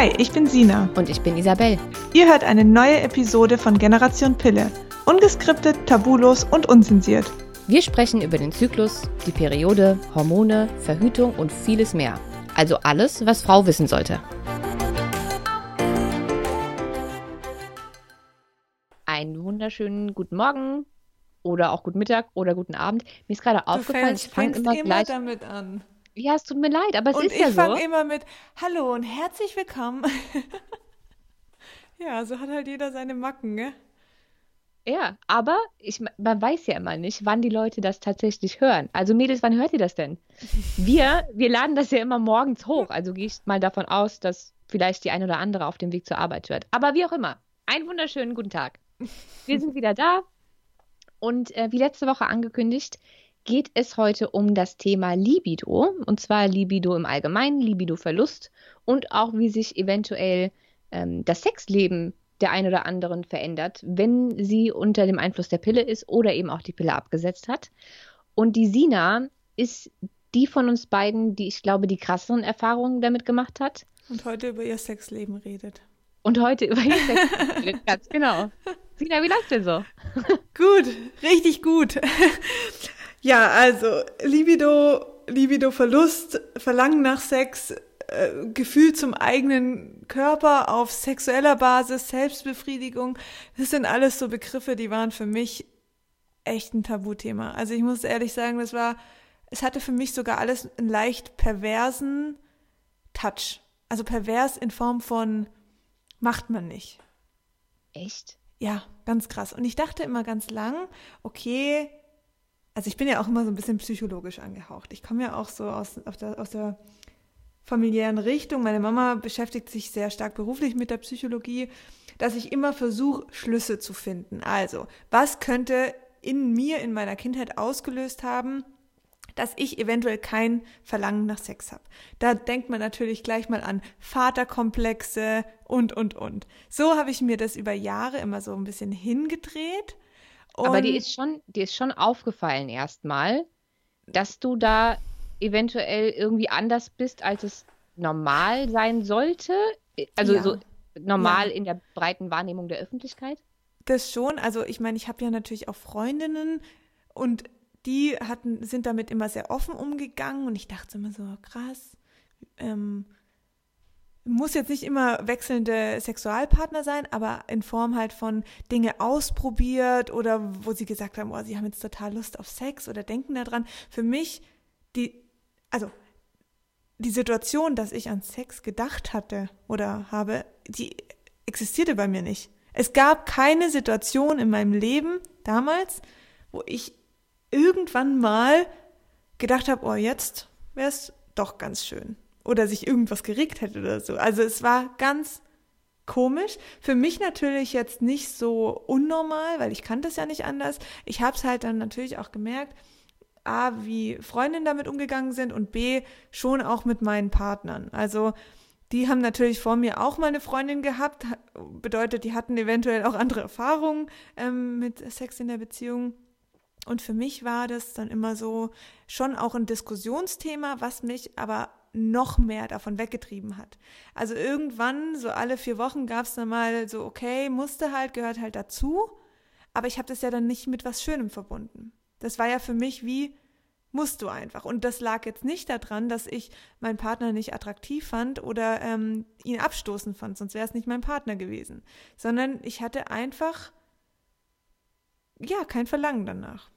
Hi, ich bin Sina. Und ich bin Isabel. Ihr hört eine neue Episode von Generation Pille. Ungeskriptet, tabulos und unzensiert. Wir sprechen über den Zyklus, die Periode, Hormone, Verhütung und vieles mehr. Also alles, was Frau wissen sollte. Einen wunderschönen guten Morgen oder auch guten Mittag oder guten Abend. Mir ist gerade aufgefallen, ich fange immer, immer gleich damit an. Ja, es tut mir leid, aber es und ist ja so. ich fange immer mit Hallo und herzlich willkommen. ja, so hat halt jeder seine Macken, ne? Ja, aber ich, man weiß ja immer nicht, wann die Leute das tatsächlich hören. Also Mädels, wann hört ihr das denn? Wir, wir laden das ja immer morgens hoch. Also gehe ich mal davon aus, dass vielleicht die ein oder andere auf dem Weg zur Arbeit hört. Aber wie auch immer, einen wunderschönen guten Tag. Wir sind wieder da und äh, wie letzte Woche angekündigt, geht es heute um das Thema Libido. Und zwar Libido im Allgemeinen, Libido-Verlust und auch wie sich eventuell ähm, das Sexleben der ein oder anderen verändert, wenn sie unter dem Einfluss der Pille ist oder eben auch die Pille abgesetzt hat. Und die Sina ist die von uns beiden, die ich glaube, die krasseren Erfahrungen damit gemacht hat. Und heute über ihr Sexleben redet. Und heute über ihr Sexleben redet, ganz genau. Sina, wie läuft denn so? Gut, richtig gut. Ja, also Libido, Libido-Verlust, Verlangen nach Sex, äh, Gefühl zum eigenen Körper auf sexueller Basis, Selbstbefriedigung, das sind alles so Begriffe, die waren für mich echt ein Tabuthema. Also ich muss ehrlich sagen, das war, es hatte für mich sogar alles einen leicht perversen Touch. Also pervers in Form von macht man nicht. Echt? Ja, ganz krass. Und ich dachte immer ganz lang, okay, also ich bin ja auch immer so ein bisschen psychologisch angehaucht. Ich komme ja auch so aus, der, aus der familiären Richtung. Meine Mama beschäftigt sich sehr stark beruflich mit der Psychologie, dass ich immer versuche, Schlüsse zu finden. Also, was könnte in mir, in meiner Kindheit ausgelöst haben, dass ich eventuell kein Verlangen nach Sex habe. Da denkt man natürlich gleich mal an Vaterkomplexe und, und, und. So habe ich mir das über Jahre immer so ein bisschen hingedreht und Aber die ist schon, die ist schon aufgefallen erstmal, dass du da eventuell irgendwie anders bist, als es normal sein sollte. Also ja. so normal ja. in der breiten Wahrnehmung der Öffentlichkeit. Das schon. Also ich meine, ich habe ja natürlich auch Freundinnen und die hatten, sind damit immer sehr offen umgegangen und ich dachte immer so, krass, ähm, muss jetzt nicht immer wechselnde Sexualpartner sein, aber in Form halt von Dinge ausprobiert oder wo sie gesagt haben, oh, sie haben jetzt total Lust auf Sex oder denken daran. Für mich die, also die Situation, dass ich an Sex gedacht hatte oder habe, die existierte bei mir nicht. Es gab keine Situation in meinem Leben damals, wo ich irgendwann mal gedacht habe, oh, jetzt wäre es doch ganz schön oder sich irgendwas geregt hätte oder so. Also es war ganz komisch. Für mich natürlich jetzt nicht so unnormal, weil ich kannte es ja nicht anders. Ich habe es halt dann natürlich auch gemerkt, A, wie Freundinnen damit umgegangen sind und B, schon auch mit meinen Partnern. Also die haben natürlich vor mir auch mal eine Freundin gehabt, bedeutet, die hatten eventuell auch andere Erfahrungen ähm, mit Sex in der Beziehung. Und für mich war das dann immer so schon auch ein Diskussionsthema, was mich aber noch mehr davon weggetrieben hat. Also irgendwann, so alle vier Wochen, gab es dann mal so, okay, musste halt, gehört halt dazu, aber ich habe das ja dann nicht mit was Schönem verbunden. Das war ja für mich wie, musst du einfach. Und das lag jetzt nicht daran, dass ich meinen Partner nicht attraktiv fand oder ähm, ihn abstoßen fand, sonst wäre es nicht mein Partner gewesen, sondern ich hatte einfach, ja, kein Verlangen danach.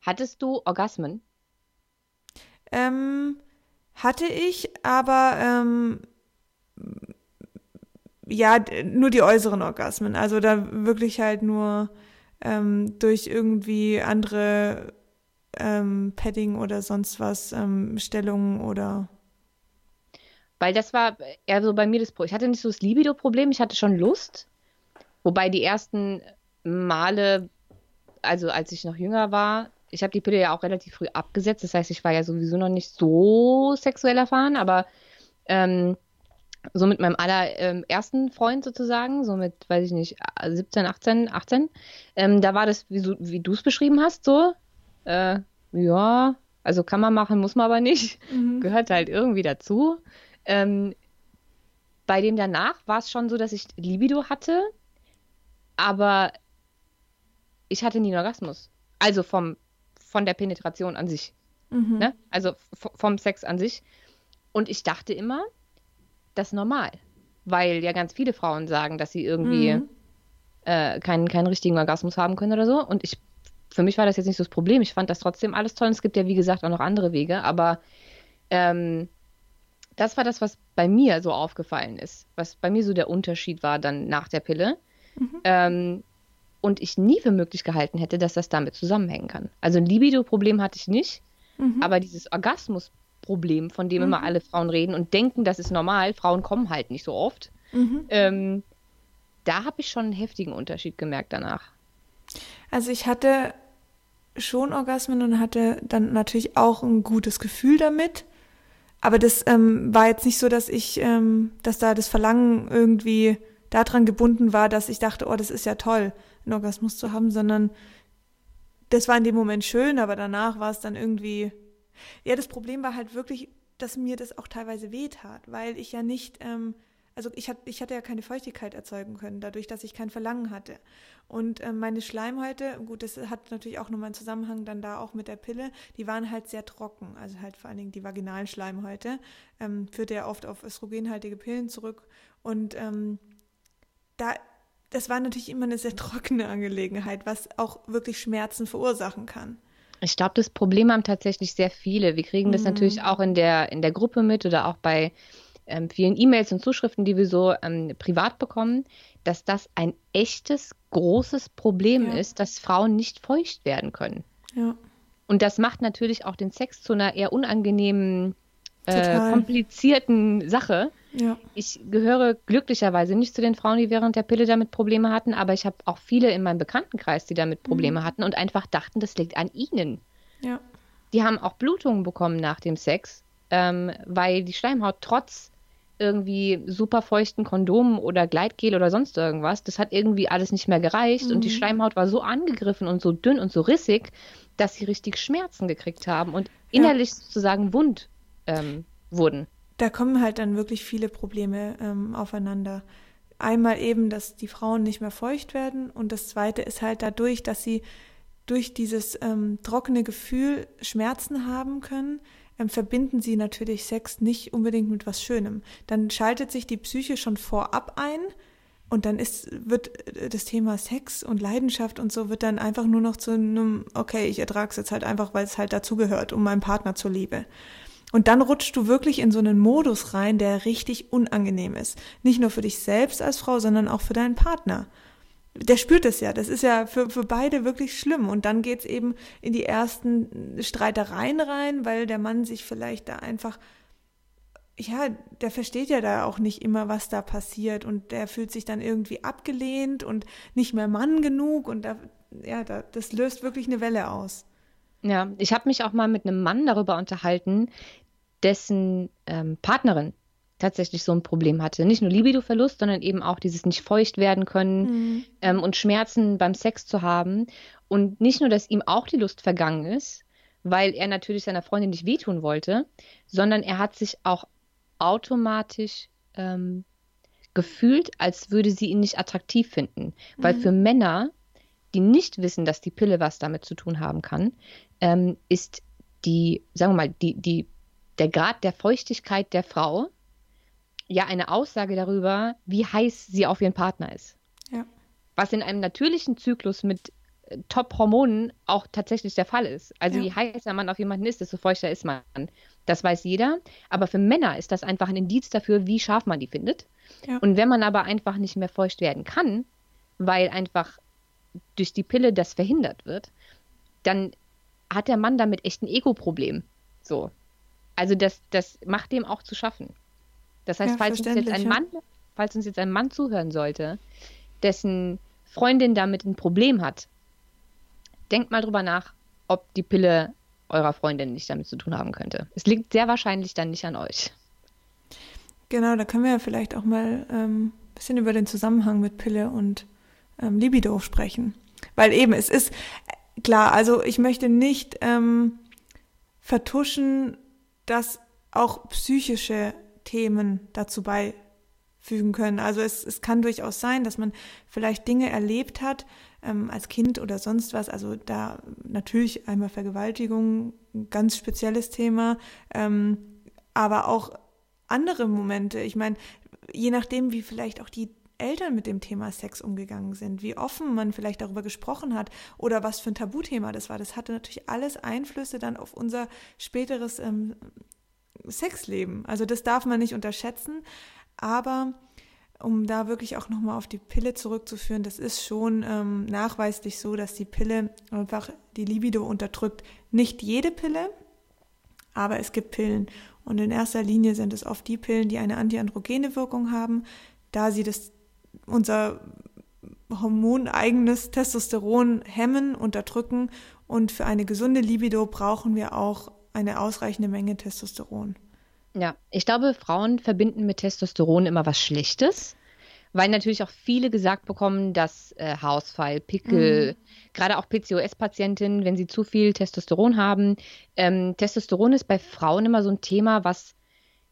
Hattest du Orgasmen? Ähm, hatte ich, aber ähm, ja, nur die äußeren Orgasmen. Also da wirklich halt nur ähm, durch irgendwie andere ähm, Padding oder sonst was, ähm, Stellungen oder. Weil das war eher so bei mir das Problem. Ich hatte nicht so das Libido-Problem, ich hatte schon Lust. Wobei die ersten Male, also als ich noch jünger war, ich habe die Pille ja auch relativ früh abgesetzt. Das heißt, ich war ja sowieso noch nicht so sexuell erfahren, aber ähm, so mit meinem allerersten ähm, Freund sozusagen, so mit, weiß ich nicht, 17, 18, 18, ähm, da war das, wie, so, wie du es beschrieben hast, so, äh, ja, also kann man machen, muss man aber nicht, mhm. gehört halt irgendwie dazu. Ähm, bei dem danach war es schon so, dass ich Libido hatte, aber ich hatte nie einen Orgasmus. Also vom, von der Penetration an sich. Mhm. Ne? Also vom Sex an sich. Und ich dachte immer, das ist normal. Weil ja ganz viele Frauen sagen, dass sie irgendwie mhm. äh, keinen, keinen richtigen Orgasmus haben können oder so. Und ich, für mich war das jetzt nicht so das Problem. Ich fand das trotzdem alles toll. Und es gibt ja, wie gesagt, auch noch andere Wege. Aber ähm, das war das, was bei mir so aufgefallen ist. Was bei mir so der Unterschied war dann nach der Pille. Mhm. Ähm, und ich nie für möglich gehalten hätte, dass das damit zusammenhängen kann. Also ein Libido-Problem hatte ich nicht, mhm. aber dieses Orgasmus-Problem, von dem mhm. immer alle Frauen reden und denken, das ist normal, Frauen kommen halt nicht so oft, mhm. ähm, da habe ich schon einen heftigen Unterschied gemerkt danach. Also ich hatte schon Orgasmen und hatte dann natürlich auch ein gutes Gefühl damit. Aber das ähm, war jetzt nicht so, dass ich, ähm, dass da das Verlangen irgendwie daran gebunden war, dass ich dachte, oh, das ist ja toll einen Orgasmus zu haben, sondern das war in dem Moment schön, aber danach war es dann irgendwie. Ja, das Problem war halt wirklich, dass mir das auch teilweise wehtat, weil ich ja nicht, ähm, also ich, hat, ich hatte ja keine Feuchtigkeit erzeugen können, dadurch, dass ich kein Verlangen hatte. Und ähm, meine Schleimhäute, gut, das hat natürlich auch nochmal einen Zusammenhang dann da auch mit der Pille, die waren halt sehr trocken, also halt vor allen Dingen die vaginalen Schleimhäute, ähm, führte ja oft auf östrogenhaltige Pillen zurück. Und ähm, da das war natürlich immer eine sehr trockene Angelegenheit, was auch wirklich Schmerzen verursachen kann. Ich glaube, das Problem haben tatsächlich sehr viele. Wir kriegen das mhm. natürlich auch in der, in der Gruppe mit oder auch bei ähm, vielen E-Mails und Zuschriften, die wir so ähm, privat bekommen, dass das ein echtes, großes Problem ja. ist, dass Frauen nicht feucht werden können. Ja. Und das macht natürlich auch den Sex zu einer eher unangenehmen, äh, komplizierten Sache. Ja. Ich gehöre glücklicherweise nicht zu den Frauen, die während der Pille damit Probleme hatten, aber ich habe auch viele in meinem Bekanntenkreis, die damit Probleme mhm. hatten und einfach dachten, das liegt an ihnen. Ja. Die haben auch Blutungen bekommen nach dem Sex, ähm, weil die Schleimhaut trotz irgendwie super feuchten Kondomen oder Gleitgel oder sonst irgendwas, das hat irgendwie alles nicht mehr gereicht mhm. und die mhm. Schleimhaut war so angegriffen und so dünn und so rissig, dass sie richtig Schmerzen gekriegt haben und innerlich ja. sozusagen wund ähm, wurden da kommen halt dann wirklich viele Probleme ähm, aufeinander. Einmal eben, dass die Frauen nicht mehr feucht werden und das zweite ist halt dadurch, dass sie durch dieses ähm, trockene Gefühl Schmerzen haben können, ähm, verbinden sie natürlich Sex nicht unbedingt mit was Schönem. Dann schaltet sich die Psyche schon vorab ein und dann ist, wird äh, das Thema Sex und Leidenschaft und so wird dann einfach nur noch zu einem, okay, ich ertrage es jetzt halt einfach, weil es halt dazugehört, um meinem Partner zu liebe. Und dann rutschst du wirklich in so einen Modus rein, der richtig unangenehm ist. Nicht nur für dich selbst als Frau, sondern auch für deinen Partner. Der spürt es ja. Das ist ja für, für beide wirklich schlimm. Und dann geht's eben in die ersten Streitereien rein, weil der Mann sich vielleicht da einfach, ja, der versteht ja da auch nicht immer, was da passiert. Und der fühlt sich dann irgendwie abgelehnt und nicht mehr Mann genug. Und da, ja, da, das löst wirklich eine Welle aus. Ja, ich habe mich auch mal mit einem Mann darüber unterhalten, dessen ähm, Partnerin tatsächlich so ein Problem hatte. Nicht nur Libidoverlust, sondern eben auch dieses nicht feucht werden können mhm. ähm, und Schmerzen beim Sex zu haben. Und nicht nur, dass ihm auch die Lust vergangen ist, weil er natürlich seiner Freundin nicht wehtun wollte, sondern er hat sich auch automatisch ähm, gefühlt, als würde sie ihn nicht attraktiv finden. Weil mhm. für Männer, die nicht wissen, dass die Pille was damit zu tun haben kann, ähm, ist die, sagen wir mal, die, die, der Grad der Feuchtigkeit der Frau ja eine Aussage darüber, wie heiß sie auf ihren Partner ist. Ja. Was in einem natürlichen Zyklus mit äh, Top-Hormonen auch tatsächlich der Fall ist. Also ja. je heißer man auf jemanden ist, desto feuchter ist man. Das weiß jeder. Aber für Männer ist das einfach ein Indiz dafür, wie scharf man die findet. Ja. Und wenn man aber einfach nicht mehr feucht werden kann, weil einfach durch die Pille das verhindert wird, dann hat der Mann damit echt ein Ego-Problem. So. Also das, das macht dem auch zu schaffen. Das heißt, ja, falls uns jetzt ein Mann, falls uns jetzt ein Mann zuhören sollte, dessen Freundin damit ein Problem hat, denkt mal drüber nach, ob die Pille eurer Freundin nicht damit zu tun haben könnte. Es liegt sehr wahrscheinlich dann nicht an euch. Genau, da können wir ja vielleicht auch mal ein ähm, bisschen über den Zusammenhang mit Pille und ähm, Libido sprechen. Weil eben, es ist, klar, also ich möchte nicht ähm, vertuschen, dass auch psychische Themen dazu bei fügen können. Also es, es kann durchaus sein, dass man vielleicht Dinge erlebt hat ähm, als Kind oder sonst was. Also da natürlich einmal Vergewaltigung, ein ganz spezielles Thema, ähm, aber auch andere Momente. Ich meine, je nachdem, wie vielleicht auch die Eltern mit dem Thema Sex umgegangen sind, wie offen man vielleicht darüber gesprochen hat oder was für ein Tabuthema das war. Das hatte natürlich alles Einflüsse dann auf unser späteres ähm, Sexleben. Also das darf man nicht unterschätzen. Aber um da wirklich auch nochmal auf die Pille zurückzuführen, das ist schon ähm, nachweislich so, dass die Pille einfach die Libido unterdrückt. Nicht jede Pille, aber es gibt Pillen. Und in erster Linie sind es oft die Pillen, die eine antiandrogene Wirkung haben, da sie das unser hormoneigenes Testosteron hemmen, unterdrücken und für eine gesunde Libido brauchen wir auch eine ausreichende Menge Testosteron. Ja, ich glaube, Frauen verbinden mit Testosteron immer was Schlechtes, weil natürlich auch viele gesagt bekommen, dass äh, Haarausfall, Pickel, mhm. gerade auch PCOS-Patientinnen, wenn sie zu viel Testosteron haben, ähm, Testosteron ist bei Frauen immer so ein Thema, was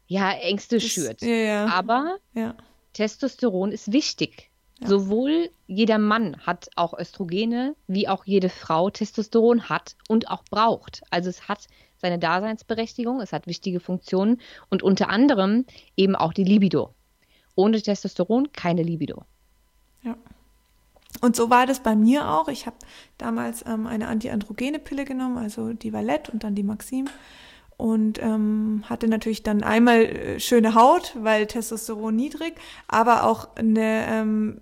ja Ängste das, schürt. Ja, ja. Aber ja. Testosteron ist wichtig. Ja. Sowohl jeder Mann hat auch Östrogene, wie auch jede Frau Testosteron hat und auch braucht. Also es hat seine Daseinsberechtigung, es hat wichtige Funktionen und unter anderem eben auch die Libido. Ohne Testosteron keine Libido. Ja. Und so war das bei mir auch. Ich habe damals ähm, eine antiandrogene Pille genommen, also die Valette und dann die Maxim und ähm, hatte natürlich dann einmal äh, schöne Haut, weil Testosteron niedrig, aber auch eine, ähm,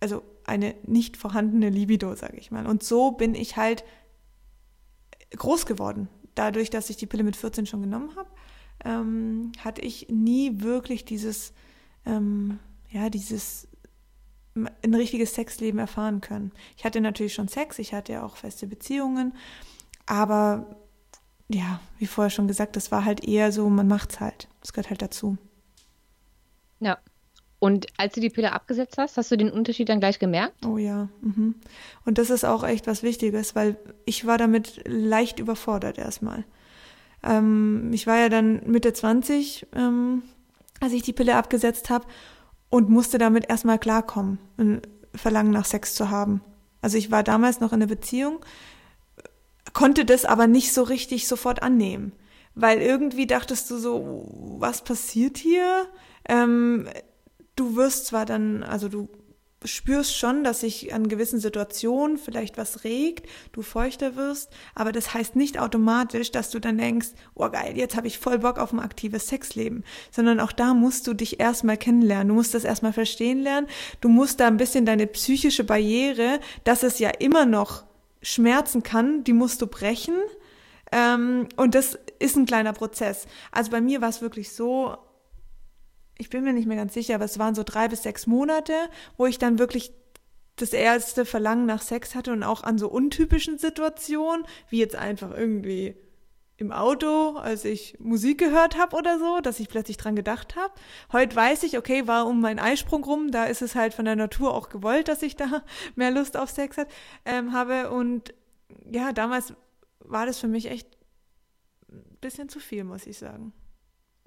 also eine nicht vorhandene Libido, sage ich mal. Und so bin ich halt groß geworden. Dadurch, dass ich die Pille mit 14 schon genommen habe, ähm, hatte ich nie wirklich dieses, ähm, ja, dieses ein richtiges Sexleben erfahren können. Ich hatte natürlich schon Sex, ich hatte ja auch feste Beziehungen, aber ja, wie vorher schon gesagt, das war halt eher so, man macht's halt. Das gehört halt dazu. Ja. Und als du die Pille abgesetzt hast, hast du den Unterschied dann gleich gemerkt? Oh ja. Mhm. Und das ist auch echt was Wichtiges, weil ich war damit leicht überfordert erstmal. Ähm, ich war ja dann Mitte 20, ähm, als ich die Pille abgesetzt habe und musste damit erstmal klarkommen, ein Verlangen nach Sex zu haben. Also ich war damals noch in einer Beziehung, konnte das aber nicht so richtig sofort annehmen. Weil irgendwie dachtest du so, was passiert hier? Ähm, du wirst zwar dann, also du spürst schon, dass sich an gewissen Situationen vielleicht was regt, du feuchter wirst, aber das heißt nicht automatisch, dass du dann denkst, oh geil, jetzt habe ich voll Bock auf ein aktives Sexleben, sondern auch da musst du dich erstmal kennenlernen, du musst das erstmal verstehen lernen, du musst da ein bisschen deine psychische Barriere, dass es ja immer noch schmerzen kann, die musst du brechen. Ähm, und das ist ein kleiner Prozess. Also bei mir war es wirklich so, ich bin mir nicht mehr ganz sicher, aber es waren so drei bis sechs Monate, wo ich dann wirklich das erste Verlangen nach Sex hatte und auch an so untypischen Situationen, wie jetzt einfach irgendwie im Auto, als ich Musik gehört habe oder so, dass ich plötzlich dran gedacht habe. Heute weiß ich, okay, war um meinen Eisprung rum, da ist es halt von der Natur auch gewollt, dass ich da mehr Lust auf Sex hat, ähm, habe. Und ja, damals war das für mich echt ein bisschen zu viel, muss ich sagen.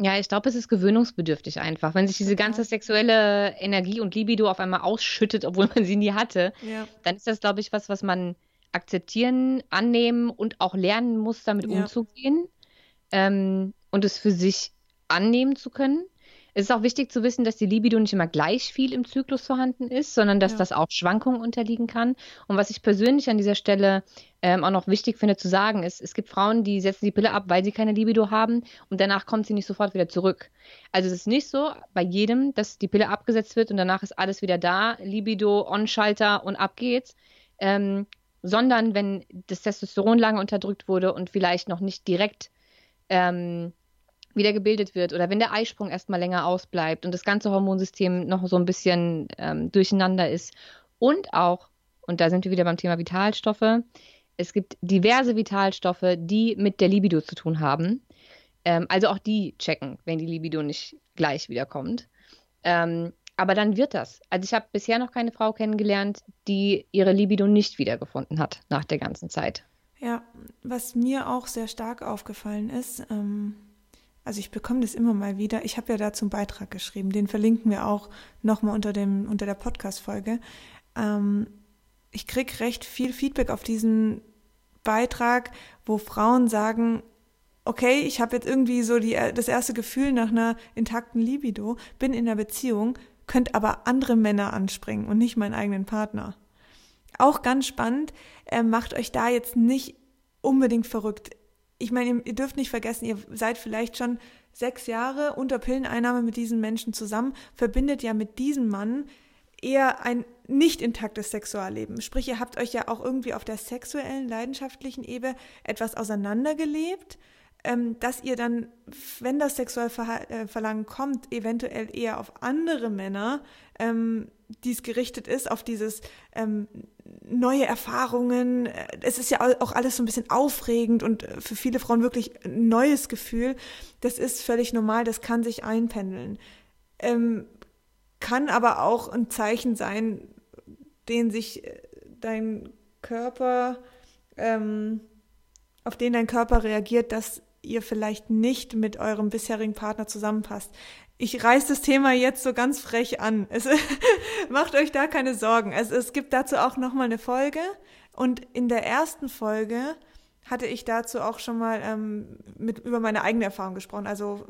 Ja, ich glaube, es ist gewöhnungsbedürftig einfach. Wenn sich diese ganze sexuelle Energie und Libido auf einmal ausschüttet, obwohl man sie nie hatte, ja. dann ist das, glaube ich, was, was man akzeptieren, annehmen und auch lernen muss, damit ja. umzugehen ähm, und es für sich annehmen zu können. Es ist auch wichtig zu wissen, dass die Libido nicht immer gleich viel im Zyklus vorhanden ist, sondern dass ja. das auch Schwankungen unterliegen kann. Und was ich persönlich an dieser Stelle ähm, auch noch wichtig finde zu sagen, ist, es gibt Frauen, die setzen die Pille ab, weil sie keine Libido haben und danach kommt sie nicht sofort wieder zurück. Also es ist nicht so bei jedem, dass die Pille abgesetzt wird und danach ist alles wieder da, Libido, On-Schalter und ab geht's. Ähm, sondern wenn das Testosteron lange unterdrückt wurde und vielleicht noch nicht direkt ähm, wieder gebildet wird oder wenn der Eisprung erstmal länger ausbleibt und das ganze Hormonsystem noch so ein bisschen ähm, durcheinander ist und auch, und da sind wir wieder beim Thema Vitalstoffe, es gibt diverse Vitalstoffe, die mit der Libido zu tun haben. Ähm, also auch die checken, wenn die Libido nicht gleich wiederkommt. Ähm, aber dann wird das. Also ich habe bisher noch keine Frau kennengelernt, die ihre Libido nicht wiedergefunden hat nach der ganzen Zeit. Ja, was mir auch sehr stark aufgefallen ist, ähm, also ich bekomme das immer mal wieder. Ich habe ja dazu einen Beitrag geschrieben, den verlinken wir auch nochmal unter, unter der Podcast-Folge. Ähm, ich kriege recht viel Feedback auf diesen Beitrag, wo Frauen sagen, okay, ich habe jetzt irgendwie so die, das erste Gefühl nach einer intakten Libido, bin in einer Beziehung, könnt aber andere Männer anspringen und nicht meinen eigenen Partner. Auch ganz spannend, äh, macht euch da jetzt nicht unbedingt verrückt. Ich meine, ihr dürft nicht vergessen, ihr seid vielleicht schon sechs Jahre unter Pilleneinnahme mit diesen Menschen zusammen, verbindet ja mit diesem Mann eher ein nicht intaktes Sexualleben. Sprich, ihr habt euch ja auch irgendwie auf der sexuellen, leidenschaftlichen Ebene etwas auseinandergelebt dass ihr dann, wenn das Sexualverlangen äh, kommt, eventuell eher auf andere Männer, ähm, dies gerichtet ist, auf dieses ähm, neue Erfahrungen. Es ist ja auch alles so ein bisschen aufregend und äh, für viele Frauen wirklich ein neues Gefühl. Das ist völlig normal, das kann sich einpendeln. Ähm, kann aber auch ein Zeichen sein, den sich äh, dein Körper, ähm, auf den dein Körper reagiert, dass ihr vielleicht nicht mit eurem bisherigen Partner zusammenpasst. Ich reiß das Thema jetzt so ganz frech an. Es, macht euch da keine Sorgen. Es, es gibt dazu auch nochmal eine Folge. Und in der ersten Folge hatte ich dazu auch schon mal ähm, mit, über meine eigene Erfahrung gesprochen. Also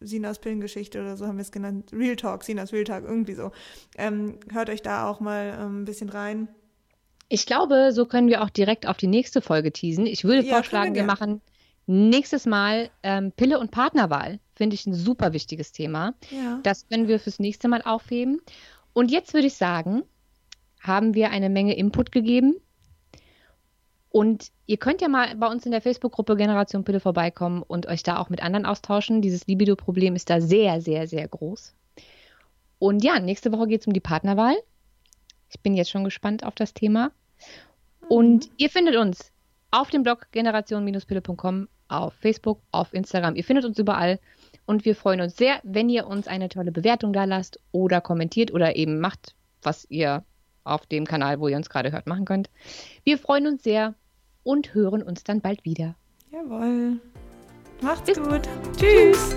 Sinas Pillengeschichte oder so haben wir es genannt. Real Talk, Sinas Real Talk, irgendwie so. Ähm, hört euch da auch mal ähm, ein bisschen rein. Ich glaube, so können wir auch direkt auf die nächste Folge teasen. Ich würde ja, vorschlagen, wir, wir machen Nächstes Mal ähm, Pille und Partnerwahl. Finde ich ein super wichtiges Thema. Ja. Das können wir fürs nächste Mal aufheben. Und jetzt würde ich sagen, haben wir eine Menge Input gegeben. Und ihr könnt ja mal bei uns in der Facebook-Gruppe Generation Pille vorbeikommen und euch da auch mit anderen austauschen. Dieses Libido-Problem ist da sehr, sehr, sehr groß. Und ja, nächste Woche geht es um die Partnerwahl. Ich bin jetzt schon gespannt auf das Thema. Und mhm. ihr findet uns auf dem Blog generation-pille.com auf Facebook, auf Instagram. Ihr findet uns überall und wir freuen uns sehr, wenn ihr uns eine tolle Bewertung da lasst oder kommentiert oder eben macht, was ihr auf dem Kanal, wo ihr uns gerade hört, machen könnt. Wir freuen uns sehr und hören uns dann bald wieder. Jawohl. Macht's Bis gut. Tschüss.